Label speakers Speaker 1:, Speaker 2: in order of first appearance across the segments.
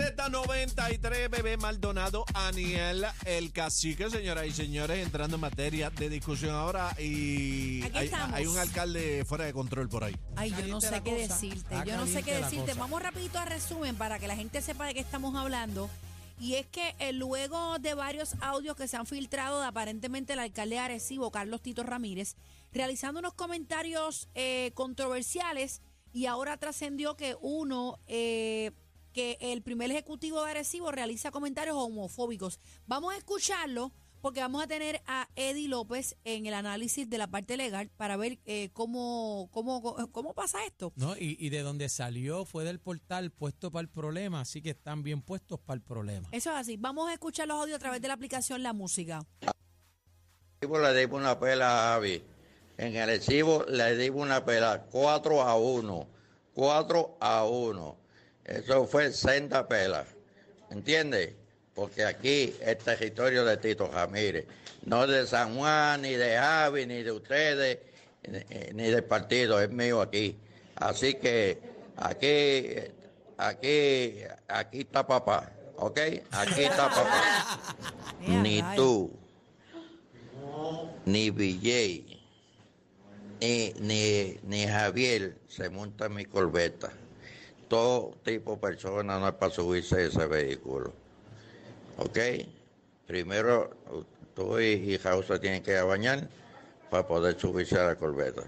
Speaker 1: Z93, bebé Maldonado, Aniel, el cacique, señoras y señores, entrando en materia de discusión ahora y
Speaker 2: Aquí
Speaker 1: hay,
Speaker 2: estamos.
Speaker 1: hay un alcalde fuera de control por ahí.
Speaker 2: Ay, yo no
Speaker 3: Caliente
Speaker 2: sé
Speaker 3: la
Speaker 2: qué
Speaker 3: cosa.
Speaker 2: decirte.
Speaker 3: Está
Speaker 2: Yo no sé
Speaker 3: caliente
Speaker 2: qué
Speaker 3: la
Speaker 2: decirte.
Speaker 3: cosa.
Speaker 2: Vamos rapidito a resumen para que la gente sepa de qué estamos hablando. Y es que eh, luego de varios audios que se han filtrado de aparentemente el alcalde de Arecibo, Carlos Tito Ramírez, realizando unos comentarios eh, controversiales y ahora trascendió que uno, eh, que el primer ejecutivo de Arecibo realiza comentarios homofóbicos. Vamos a escucharlo porque vamos a tener a Eddie López en el análisis de la parte legal para ver eh, cómo, cómo, cómo pasa esto.
Speaker 3: No, y, y de donde salió fue del portal puesto para el problema, así que están bien puestos para el problema.
Speaker 2: Eso es así. Vamos a escuchar los audios a través de la aplicación La Música.
Speaker 4: Le dimos una pela a Javi. En el Arecibo le dimos una pela 4 a 1. 4 a 1. Eso fue senda pela. ¿Entiendes? Porque aquí es territorio de Tito Ramírez. No de San Juan, ni de Javi, ni de ustedes, ni, ni del partido. Es mío aquí. Así que aquí, aquí, aquí está papá. ¿Ok? Aquí está papá. Ni tú ni BJ, ni, ni, ni Javier se monta en mi corbeta. Todo tipo de persona no es para subirse a ese vehículo. ¿Ok? Primero, tú y, Raúl se tienen que ir a bañar para poder subirse a la corbeta.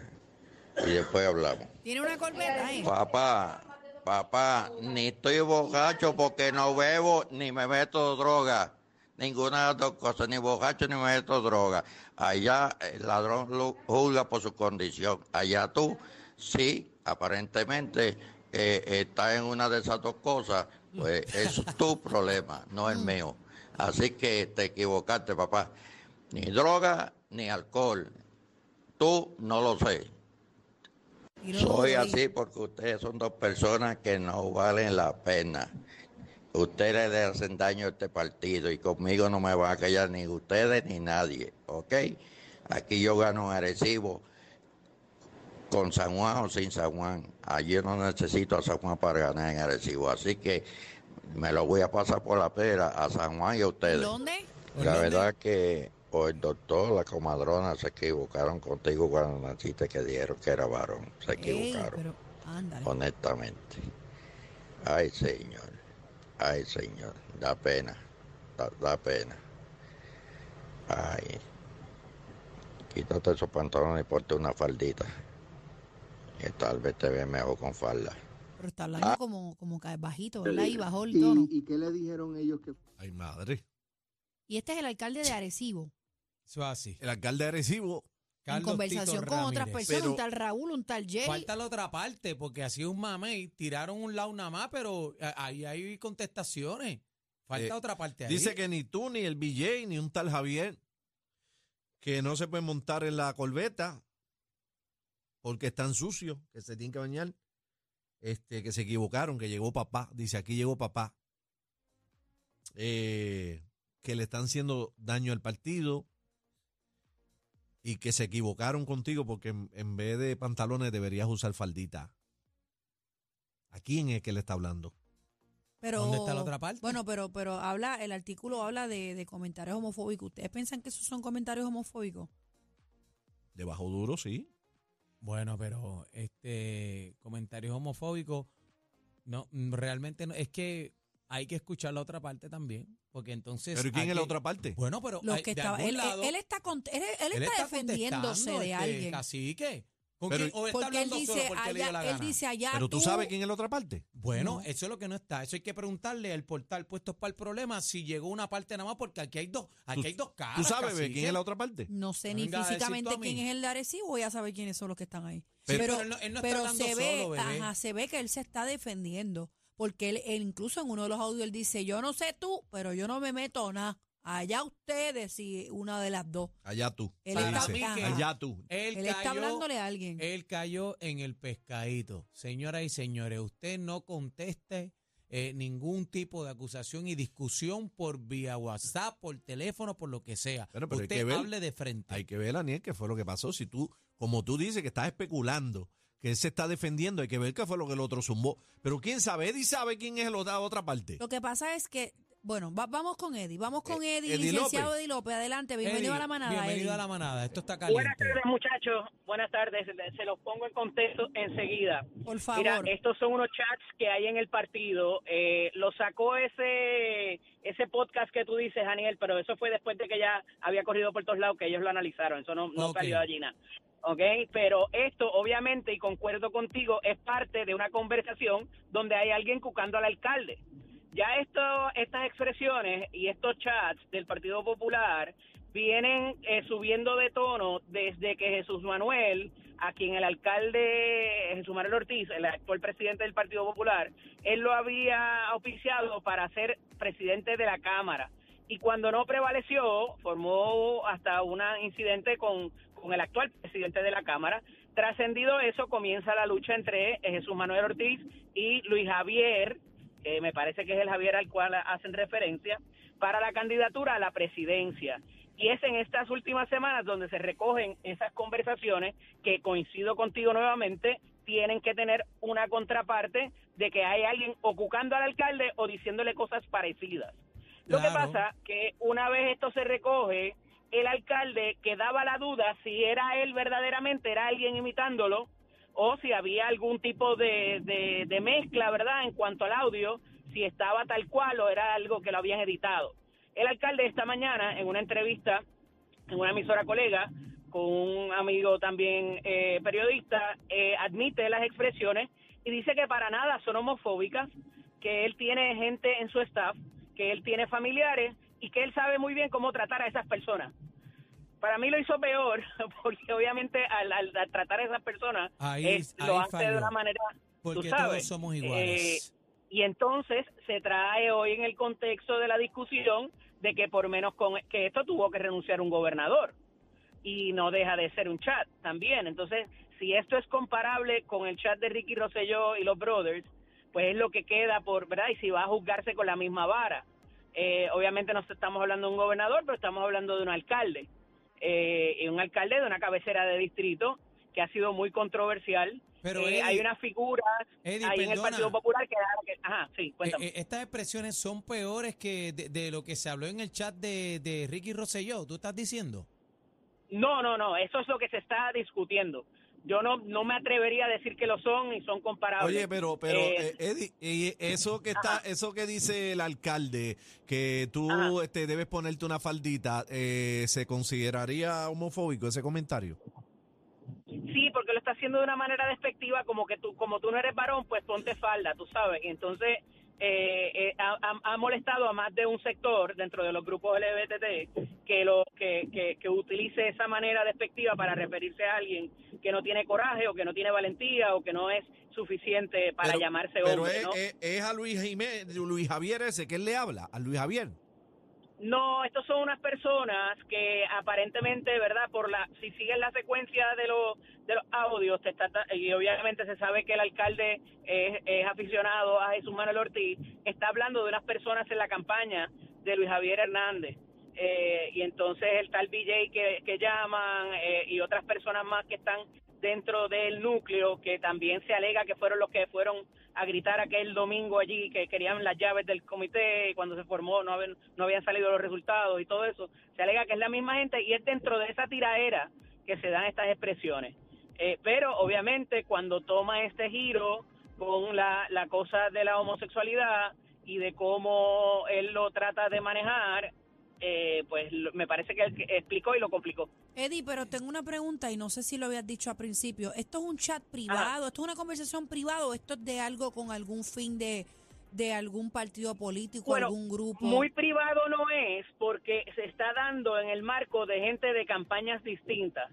Speaker 4: Y después hablamos.
Speaker 2: Tiene una corbeta, ¿eh?
Speaker 4: Papá, papá, ni estoy borracho porque no bebo ni me meto droga. Ninguna de las dos cosas, ni borracho ni me meto droga. Allá el ladrón lo juzga por su condición. Allá tú, sí, aparentemente eh, estás en una de esas dos cosas, pues es tu problema, no el mío. Así que te equivocaste, papá. Ni droga ni alcohol. Tú no lo sé.
Speaker 2: No
Speaker 4: Soy
Speaker 2: lo
Speaker 4: así porque ustedes son dos personas que no valen la pena. Ustedes le hacen daño a este partido y conmigo no me va a callar ni ustedes ni nadie, ¿ok? Aquí yo gano en Arecibo con San Juan o sin San Juan. Allí no necesito a San Juan para ganar en Arecibo, así que me lo voy a pasar por la pera a San Juan y a ustedes.
Speaker 2: ¿Dónde?
Speaker 3: ¿Por
Speaker 4: La
Speaker 3: dónde?
Speaker 4: verdad que o el doctor, la comadrona se equivocaron contigo cuando naciste que dijeron que era varón. Se
Speaker 2: Ey,
Speaker 4: equivocaron,
Speaker 2: pero ándale.
Speaker 4: honestamente. Ay, señor. Ay, señor. Da pena. Da, da pena. Ay. Quítate esos pantalones y ponte una faldita. Que tal vez te ve mejor con falda.
Speaker 2: Pero está hablando como, como que bajito, ¿verdad? Y bajó el tono.
Speaker 5: ¿Y, ¿Y qué le dijeron ellos que
Speaker 1: Ay, madre.
Speaker 2: Y este es el alcalde de Arecibo.
Speaker 3: Eso es así.
Speaker 1: El alcalde de Arecibo,
Speaker 2: En conversación
Speaker 3: Tito
Speaker 2: con otras personas,
Speaker 1: Pero-
Speaker 2: un tal Raúl, un tal Jay.
Speaker 3: Falta la otra parte, porque así un mamey, tiraron un lado nada más, pero ahí hay contestaciones. Falta
Speaker 1: Eh,
Speaker 3: otra parte ahí.
Speaker 1: dice que ni tú, ni el BJ, ni un tal Javier, que no se puede montar en la corbeta porque están sucios, que se tienen que bañar, este, que se equivocaron, que llegó papá, dice aquí llegó papá, eh, que le están haciendo daño al partido y que se equivocaron contigo porque en, en vez de pantalones deberías usar faldita. ¿A quién es que le está hablando?
Speaker 2: Pero,
Speaker 3: ¿Dónde está la otra parte?
Speaker 2: Bueno, pero, pero habla, el artículo habla de, de comentarios homofóbicos. ¿Ustedes piensan que esos son comentarios homofóbicos?
Speaker 1: De bajo duro, sí.
Speaker 3: Bueno, pero este comentarios homofóbicos, no, realmente no, es que hay que escuchar la otra parte también, porque entonces...
Speaker 1: ¿Pero y quién es la
Speaker 3: que-
Speaker 1: otra parte?
Speaker 3: Bueno, pero
Speaker 2: Los
Speaker 3: hay-
Speaker 2: que
Speaker 3: de
Speaker 2: estaba,
Speaker 3: algún
Speaker 2: él, él-
Speaker 3: lado,
Speaker 2: él está, él, está
Speaker 3: está
Speaker 2: defendiéndose de
Speaker 3: este,
Speaker 2: alguien.
Speaker 3: Cacique. ¿Con
Speaker 1: Pero-
Speaker 3: quién? ¿O está
Speaker 2: Porque él
Speaker 3: hablando solo
Speaker 2: dice,
Speaker 3: porque le dio la
Speaker 2: allá, él
Speaker 3: gana?
Speaker 2: dice allá
Speaker 1: Pero tú sabes quién es la otra parte.
Speaker 3: Bueno,
Speaker 2: No.
Speaker 3: eso es lo que no está. Eso hay que preguntarle al portal puestos para el problema si llegó una parte nada más, porque aquí hay dos, aquí hay dos caras.
Speaker 1: ¿Tú sabes quién es la otra parte?
Speaker 2: No sé ni
Speaker 3: Venga a decir tú
Speaker 2: físicamente
Speaker 3: mí.
Speaker 2: quién es el de Arecibo, voy a saber quiénes son los que están ahí.
Speaker 3: Sí, pero él no- él no está hablando
Speaker 2: se ve,
Speaker 3: solo, bebé.
Speaker 2: ajá, se ve que él se está defendiendo, porque él, él incluso en uno de los audios él dice, yo no sé tú, pero yo no me meto nada. Allá ustedes si una de las dos.
Speaker 1: Allá tú.
Speaker 2: Él
Speaker 3: está-
Speaker 1: dice.
Speaker 3: ajá.
Speaker 1: Allá tú.
Speaker 3: Él,
Speaker 2: Él está
Speaker 3: cayó-
Speaker 2: hablándole a alguien.
Speaker 3: Él cayó en el pescadito. Señoras y señores, usted no conteste eh, ningún tipo de acusación y discusión por vía WhatsApp, por teléfono, por lo que sea.
Speaker 1: Bueno, pero hay
Speaker 3: usted
Speaker 1: que ver-
Speaker 3: hable de frente.
Speaker 1: Hay que ver, Aniel, qué fue lo que pasó. Si tú, como tú dices que estás especulando que él se está defendiendo, hay que ver qué fue lo que el otro zumbó. Pero quién sabe, Eddie sabe quién es el otra, otra parte.
Speaker 2: Lo que pasa es que, bueno, va- vamos con Eddie, vamos con
Speaker 1: Eh,
Speaker 2: Eddie,
Speaker 1: Eddie
Speaker 2: licenciado
Speaker 1: López.
Speaker 2: Eddie López, adelante, bienvenido
Speaker 3: Eddie,
Speaker 2: a la manada.
Speaker 3: Bienvenido
Speaker 2: Eddie.
Speaker 3: a la manada. Esto está
Speaker 5: Buenas
Speaker 3: caliente.
Speaker 5: tardes, muchachos. Buenas tardes. Se- Se los pongo en contexto enseguida.
Speaker 2: Por favor.
Speaker 5: Mira, estos son unos chats que hay en el partido. Eh, lo sacó ese ese podcast que tú dices, Daniel, pero eso fue después de que ya había corrido por todos lados, que ellos lo analizaron. Eso no, no
Speaker 3: Ok.
Speaker 5: salió de allí nada. ¿Ok? Pero esto, obviamente, y concuerdo contigo, es parte de una conversación donde hay alguien cucando al alcalde. Ya esto, estas expresiones y estos chats del Partido Popular vienen eh, subiendo de tono desde que Jesús Manuel, a quien el alcalde Jesús Manuel Ortiz, el actual presidente del Partido Popular, él lo había auspiciado para ser presidente de la Cámara. Y cuando no prevaleció, formó hasta un incidente con, con el actual presidente de la Cámara. Trascendido eso, comienza la lucha entre eh, Jesús Manuel Ortiz y Luis Javier, que me parece que es el Javier al cual hacen referencia, para la candidatura a la presidencia. Y es en estas últimas semanas donde se recogen esas conversaciones que coincido contigo nuevamente, tienen que tener una contraparte de que hay alguien ocucando al alcalde o diciéndole cosas parecidas. Lo que pasa que una vez esto se recoge, el alcalde quedaba la duda si era él verdaderamente, era alguien imitándolo, o si había algún tipo de, de, mezcla, ¿verdad? En cuanto al audio, si estaba tal cual o era algo que lo habían editado. El alcalde esta mañana, en una entrevista en una emisora colega, con un amigo también eh, periodista, eh, admite las expresiones y dice que para nada son homofóbicas, que él tiene gente en su staff, que él tiene familiares y que él sabe muy bien cómo tratar a esas personas. Para mí lo hizo peor, porque obviamente al, al- al tratar a esas personas
Speaker 3: Ahí-
Speaker 5: es- lo hace de una manera
Speaker 3: Porque
Speaker 5: sabes,
Speaker 3: todos somos iguales.
Speaker 5: y entonces se trae hoy en el contexto de la discusión de que por menos con que esto tuvo que renunciar un gobernador y no deja de ser un chat también. Entonces, si esto es comparable con el chat de Ricky Rosselló y los Brothers, pues es lo que queda por, ¿verdad? Y si va a juzgarse con la misma vara. Eh, obviamente no estamos hablando de un gobernador, pero estamos hablando de un alcalde. Eh, y un alcalde de una cabecera de distrito que ha sido muy controversial.
Speaker 3: Pero,
Speaker 5: Eh,
Speaker 3: Eddie-
Speaker 5: hay unas figuras
Speaker 3: Eddie,
Speaker 5: ahí en el. Partido Popular que, que- ajá, sí,
Speaker 3: Eh,
Speaker 5: cuéntame.
Speaker 3: eh, estas expresiones son peores que de, de lo que se habló en el chat de, de Ricky Rosselló. ¿Tú estás diciendo?
Speaker 5: No, no, no, eso es lo que se está discutiendo. Yo no, no me atrevería a decir que lo son y son comparables.
Speaker 1: Oye, pero, pero,
Speaker 5: Eh,
Speaker 1: eh, Eddie, y eso que está,
Speaker 5: Ajá.
Speaker 1: eso que dice el alcalde, que tú
Speaker 5: Ajá.
Speaker 1: este, debes ponerte una faldita, eh, ¿se consideraría homofóbico ese comentario?
Speaker 5: Sí, porque lo está haciendo de una manera despectiva, como que tú, como tú no eres varón, pues ponte falda, tú sabes. Y entonces eh, eh, ha, ha- molestado a más de un sector dentro de los grupos LGBT que lo que, que, que utilice esa manera despectiva para referirse a alguien que no tiene coraje o que no tiene valentía o que no es suficiente para
Speaker 1: Pero-
Speaker 5: llamarse
Speaker 1: Pero
Speaker 5: hombre,
Speaker 1: es,
Speaker 5: ¿no?
Speaker 1: es- es a Luis, Jiménez, Luis Javier ese, que él le habla? ¿A Luis Javier?
Speaker 5: No, estos son unas personas que aparentemente, ¿verdad? Por la si siguen la secuencia de los de los audios, te está, y obviamente se sabe que el alcalde es, es aficionado a Jesús Manuel Ortiz, está hablando de unas personas en la campaña de Luis Javier Hernández. Eh, y entonces el tal BJ que, que llaman eh, y otras personas más que están dentro del núcleo que también se alega que fueron los que fueron a gritar aquel domingo allí que querían las llaves del comité y cuando se formó no habían, no habían salido los resultados y todo eso. Se alega que es la misma gente y es dentro de esa tiraera que se dan estas expresiones. Eh, pero obviamente cuando toma este giro con la, la cosa de la homosexualidad y de cómo él lo trata de manejar, eh, pues lo- me parece que él explicó y lo complicó.
Speaker 2: Eddie, pero tengo una pregunta y no sé si lo habías dicho al principio. ¿Esto es un chat privado? ¿Esto es una conversación privada o esto es de algo con algún fin de, de algún partido político,
Speaker 5: Bueno,
Speaker 2: algún grupo?
Speaker 5: Muy privado no es porque se está dando en el marco de gente de campañas distintas.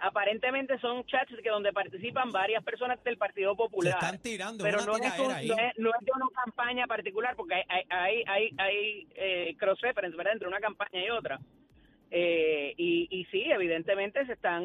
Speaker 5: Aparentemente son chats que donde participan varias personas del Partido
Speaker 3: Se
Speaker 5: Popular.
Speaker 3: están tirando
Speaker 5: pero no es, un-
Speaker 3: tiradera ahí.
Speaker 5: no, es, no es de una campaña particular porque hay, hay, hay, hay, hay, eh, cross reference ¿verdad? entre una campaña y otra. Eh, y, y sí, evidentemente se están,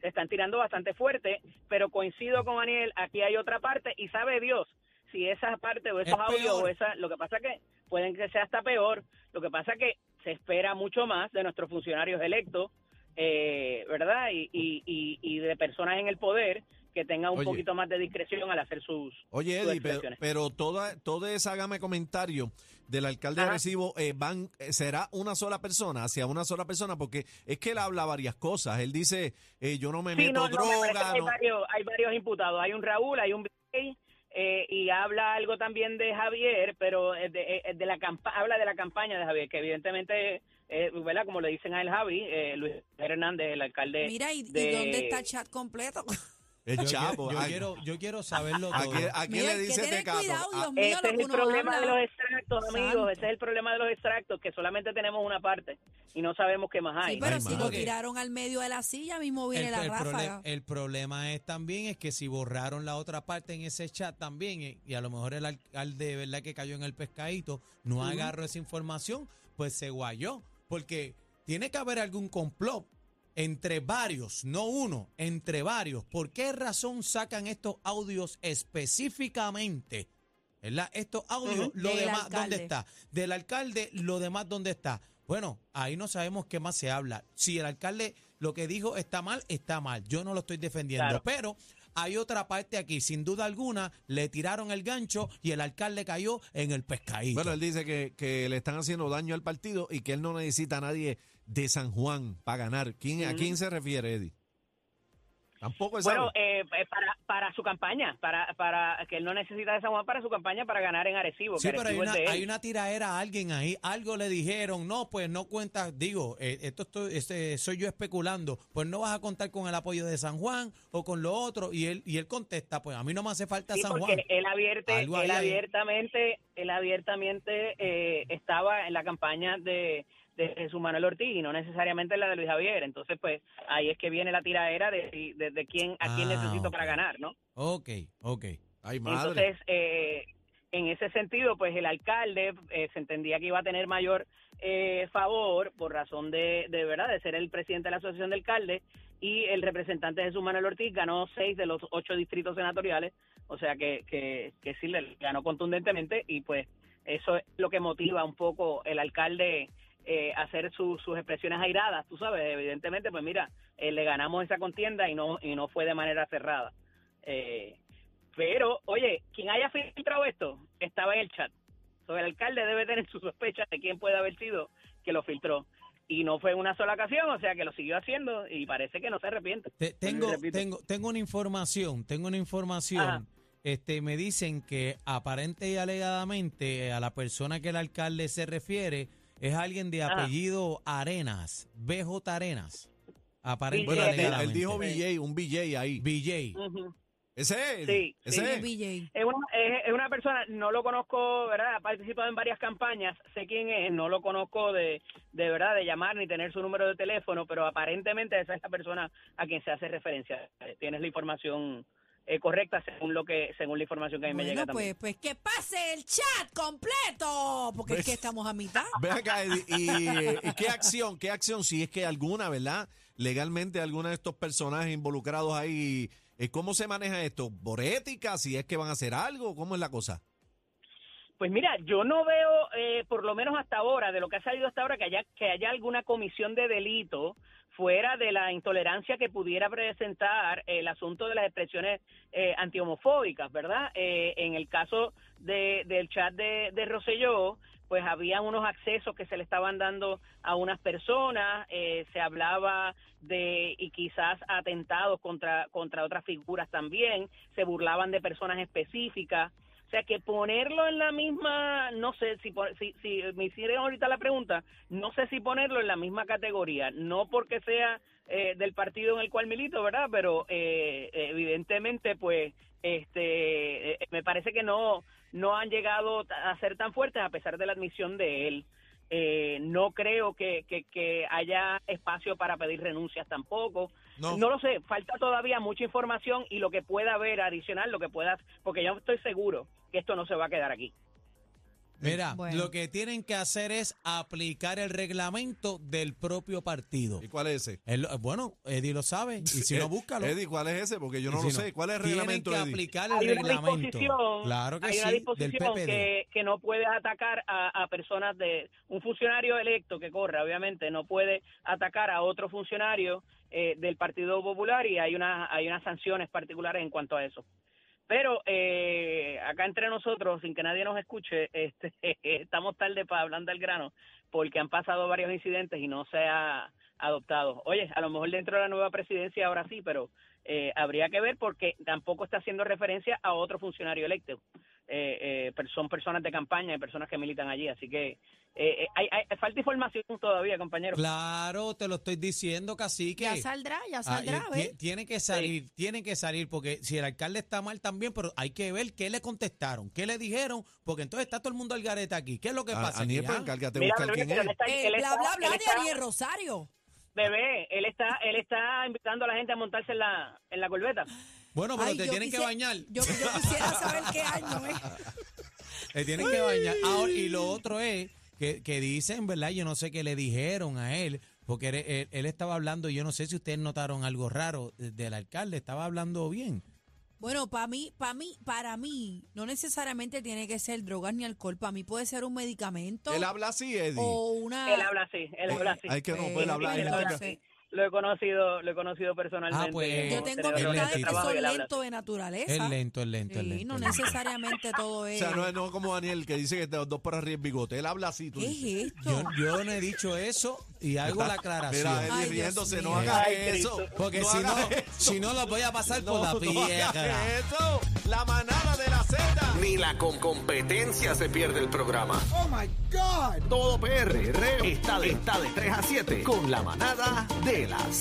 Speaker 5: se están tirando bastante fuerte, pero coincido con Daniel, aquí hay otra parte y sabe Dios si esa parte o esos
Speaker 3: Es
Speaker 5: audios o esa, lo que pasa que pueden que sea hasta peor, lo que pasa que se espera mucho más de nuestros funcionarios electos, eh, ¿verdad? Y, y, y, y de personas en el poder que tenga un
Speaker 1: Oye.
Speaker 5: poquito más de discreción al hacer sus,
Speaker 1: Oye,
Speaker 5: sus
Speaker 1: Eddie, pero, toda, toda esa gama de comentarios del alcalde de
Speaker 5: Ajá.
Speaker 1: Arecibo eh, van, eh, será una sola persona, hacia una sola persona, porque es que él habla varias cosas. Él dice, eh, yo no me
Speaker 5: Sí,
Speaker 1: meto
Speaker 5: no, no, me parece que
Speaker 1: droga.
Speaker 5: hay,
Speaker 1: no-
Speaker 5: varios, hay varios imputados. Hay un Raúl, hay un eh, y habla algo también de Javier, pero es de, es de la habla de la campaña de Javier, que evidentemente, eh, ¿verdad? Como le dicen a él Javi, eh, Luis Hernández, el alcalde.
Speaker 2: Mira, ¿y, y
Speaker 5: de-
Speaker 2: dónde está el chat completo?
Speaker 1: el
Speaker 3: Yo,
Speaker 1: chavo.
Speaker 3: quiero, yo
Speaker 1: ¿a-
Speaker 3: quiero, yo quiero saberlo
Speaker 1: ¿A
Speaker 3: todo.
Speaker 1: qué, a qué
Speaker 2: Mira,
Speaker 1: le dice Tecato?
Speaker 2: cuidado,
Speaker 1: A-
Speaker 2: Dios mío,
Speaker 5: Ese
Speaker 2: lo
Speaker 5: es el problema
Speaker 2: habla.
Speaker 5: de los extractos, amigos.
Speaker 2: Santo.
Speaker 5: Ese es el problema de los extractos, que solamente tenemos una parte y no sabemos qué más hay.
Speaker 2: Sí, pero
Speaker 1: Ay,
Speaker 2: si lo tiraron al medio de la silla, mismo viene
Speaker 3: el,
Speaker 2: la
Speaker 3: el
Speaker 2: ráfaga.
Speaker 3: el problema es también es que si borraron la otra parte en ese chat también eh, y a lo mejor el alcalde de verdad que cayó en el pescadito no agarró esa información pues se guayó porque tiene que haber algún complot entre varios no uno entre varios ¿por qué razón sacan estos audios específicamente ¿verdad? estos audios lo
Speaker 2: Del
Speaker 3: demás dónde está del alcalde lo demás dónde está bueno, ahí no sabemos qué más se habla. Si el alcalde lo que dijo está mal, está mal. Yo no lo estoy defendiendo.
Speaker 5: Claro.
Speaker 3: Pero hay otra parte aquí. Sin duda alguna, le tiraron el gancho y el alcalde cayó en el pescadito.
Speaker 1: Bueno, él dice que, que le están haciendo daño al partido y que él no necesita a nadie de San Juan para ganar. ¿Quién, ¿A quién se refiere, Eddie? Tampoco él
Speaker 5: Bueno, eh, eh, para, para su campaña, para, para que él no necesita de San Juan para su campaña para ganar en Arecibo.
Speaker 3: Sí,
Speaker 5: que
Speaker 3: pero hay
Speaker 5: Arecibo es
Speaker 3: una, hay una tiraera a alguien ahí, algo le dijeron, no, pues no cuentas, digo, eh, esto estoy, este, soy yo especulando, pues no vas a contar con el apoyo de San Juan o con lo otro, y él, y él contesta, pues a mí no me hace falta
Speaker 5: Sí,
Speaker 3: San
Speaker 5: porque
Speaker 3: Juan.
Speaker 5: él abierte, él abiertamente, él abiertamente eh, estaba en la campaña de, de Jesús Manuel Ortiz y no necesariamente la de Luis Javier. Entonces, pues ahí es que viene la tiraera de, de, de quién a quién
Speaker 3: Ah,
Speaker 5: necesito para ganar, ¿no?
Speaker 3: Ok, ok.
Speaker 1: Ay, madre.
Speaker 5: Entonces, eh, en ese sentido, pues el alcalde eh, se entendía que iba a tener mayor eh, favor por razón de, de verdad de ser el presidente de la asociación de alcaldes y el representante Jesús Manuel Ortiz ganó seis de los ocho distritos senatoriales, o sea que, que, que sí le ganó contundentemente y pues eso es lo que motiva un poco el alcalde eh, hacer su- sus expresiones airadas, tú sabes, evidentemente, pues mira, eh, le ganamos esa contienda y no y no fue de manera cerrada. Eh, pero, oye, quien haya filtrado esto estaba en el chat. So, el alcalde debe tener sus sospechas de quién puede haber sido que lo filtró. Y no fue en una sola ocasión, o sea que lo siguió haciendo y parece que no se arrepiente.
Speaker 3: Te- tengo, tengo, tengo una información, tengo una información.
Speaker 5: Ajá.
Speaker 3: Este, me dicen que aparente y alegadamente eh, a la persona que el alcalde se refiere es alguien de apellido Arenas, BJ Arenas. Aparente
Speaker 1: bueno, él, él dijo BJ, un BJ ahí.
Speaker 3: BJ.
Speaker 5: Ujú.
Speaker 1: Ese es.
Speaker 5: Sí,
Speaker 1: ese
Speaker 5: sí.
Speaker 1: es.
Speaker 2: BJ.
Speaker 5: Es una, es, es una persona, no lo conozco, ¿verdad? Ha participado en varias campañas, sé quién es, no lo conozco de, de verdad, de llamar ni tener su número de teléfono, pero aparentemente esa es la persona a quien se hace referencia. Tienes la información eh, correcta según lo que según la información que a mí me
Speaker 2: Bueno,
Speaker 5: llega también.
Speaker 2: pues, pues que pase el chat completo, porque es que estamos a mitad.
Speaker 1: Ve acá, y, y qué acción, qué acción, si es que alguna, ¿verdad? Legalmente, alguna de estos personajes involucrados ahí, eh, ¿cómo se maneja esto? ¿Por ética? ¿Si es que van a hacer algo? ¿Cómo es la cosa?
Speaker 5: Pues mira, yo no veo, eh, por lo menos hasta ahora, de lo que ha salido hasta ahora, que haya, que haya alguna comisión de delito fuera de la intolerancia que pudiera presentar el asunto de las expresiones eh, antihomofóbicas, ¿verdad? Eh, en el caso de, del chat de, de Rosselló, pues había unos accesos que se le estaban dando a unas personas, eh, se hablaba de y quizás atentados contra contra otras figuras también, se burlaban de personas específicas. O sea, que ponerlo en la misma, no sé, si, si, si me hicieron ahorita la pregunta, no sé si ponerlo en la misma categoría, no porque sea eh, del partido en el cual milito, ¿verdad? Pero eh, evidentemente, pues, este, eh, me parece que no, no han llegado a ser tan fuertes a pesar de la admisión de él. Eh, no creo que haya espacio para pedir renuncias tampoco.
Speaker 1: No.
Speaker 5: No. lo sé, falta todavía mucha información y lo que pueda haber adicional, lo que pueda, porque yo estoy seguro que esto no se va a quedar aquí.
Speaker 3: Mira,
Speaker 2: Bueno.
Speaker 3: lo que tienen que hacer es aplicar el reglamento del propio partido.
Speaker 1: ¿Y cuál es ese?
Speaker 3: Él- bueno, Eddie lo sabe, y si
Speaker 1: Eh,
Speaker 3: no, búscalo.
Speaker 1: Eddie, ¿cuál es ese? Porque yo no
Speaker 3: si
Speaker 1: lo sé. ¿Cuál es el
Speaker 3: Tienen
Speaker 1: reglamento,
Speaker 3: que
Speaker 1: Eddie?
Speaker 3: aplicar el
Speaker 5: Hay una
Speaker 3: reglamento.
Speaker 5: disposición,
Speaker 3: Claro que
Speaker 5: hay
Speaker 3: sí,
Speaker 5: una
Speaker 3: del
Speaker 5: disposición
Speaker 3: PPD.
Speaker 5: que, que no puede atacar a, a personas de un funcionario electo que corre, obviamente, no puede atacar a otro funcionario eh, del Partido Popular y hay, una, hay unas sanciones particulares en cuanto a eso. Pero eh, acá entre nosotros, sin que nadie nos escuche, este, estamos tarde para hablar del grano porque han pasado varios incidentes y no se ha adoptado. Oye, a lo mejor dentro de la nueva presidencia ahora sí, pero eh, habría que ver porque tampoco está haciendo referencia a otro funcionario electo. Eh, eh, son personas de campaña y personas que militan allí, así que eh, eh, hay, hay- falta información todavía, compañero.
Speaker 3: Claro, te lo estoy diciendo, cacique.
Speaker 2: Ya saldrá, ya
Speaker 3: Ah,
Speaker 2: saldrá,
Speaker 3: eh, tiene que salir, tiene que salir, porque si el alcalde está mal también, pero hay que ver qué le contestaron, qué le dijeron, porque entonces está todo el mundo al garete aquí. ¿Qué es lo que
Speaker 1: A-
Speaker 3: pasa?
Speaker 1: Aniel, pues encárgate de buscar quién es.
Speaker 5: está-
Speaker 2: Eh, bla,
Speaker 5: está-
Speaker 2: bla, bla
Speaker 5: él
Speaker 2: de
Speaker 5: está-
Speaker 2: Ariel Rosario.
Speaker 5: Bebé, él está, él está invitando a la gente a montarse en la, en la corbeta.
Speaker 3: Bueno, pero
Speaker 2: Ay,
Speaker 3: te
Speaker 2: yo
Speaker 3: tienen que bañar.
Speaker 2: Yo, yo quisiera saber qué año es.
Speaker 3: Te tienen que bañar. Ahora, y lo otro es que, que dicen, ¿verdad? Yo no sé qué le dijeron a él, porque él, él- él estaba hablando, yo no sé si ustedes notaron algo raro de- del alcalde, estaba hablando bien.
Speaker 2: Bueno, para mí, para mí, para mí, no necesariamente tiene que ser drogas ni alcohol. Para mí puede ser un medicamento
Speaker 1: Él habla así, Eddie.
Speaker 2: o una.
Speaker 5: Él habla así, él habla así.
Speaker 1: Hay que no
Speaker 2: Pues,
Speaker 1: puede hablar.
Speaker 5: él habla así. Lo he conocido, lo he conocido personalmente.
Speaker 3: Ah, pues,
Speaker 2: Yo tengo
Speaker 3: amistades
Speaker 2: que
Speaker 5: y
Speaker 2: son
Speaker 5: él
Speaker 2: lentos de naturaleza.
Speaker 3: Es lento, es lento, es
Speaker 2: Sí,
Speaker 3: lento.
Speaker 2: no
Speaker 3: es lento.
Speaker 2: necesariamente todo
Speaker 1: O
Speaker 2: es.
Speaker 1: sea, no es no es como Daniel que dice que de los dos por arriba el bigote. Él habla así, tú
Speaker 2: ¿Qué
Speaker 1: dices.
Speaker 2: es esto?
Speaker 3: Yo, yo no he dicho eso y hago la aclaración.
Speaker 1: Mira,
Speaker 2: Ay, Dios
Speaker 1: riéndose, no hagas eso.
Speaker 3: Porque
Speaker 1: no
Speaker 3: si no,
Speaker 1: eso.
Speaker 3: si no los voy a pasar por
Speaker 1: No,
Speaker 3: la
Speaker 1: no
Speaker 3: piedra.
Speaker 1: eso. La manada de la Z.
Speaker 6: Ni la con competencia se pierde el programa. Oh my God. Todo PR está de, está de 3 a 7 con la manada de la Z.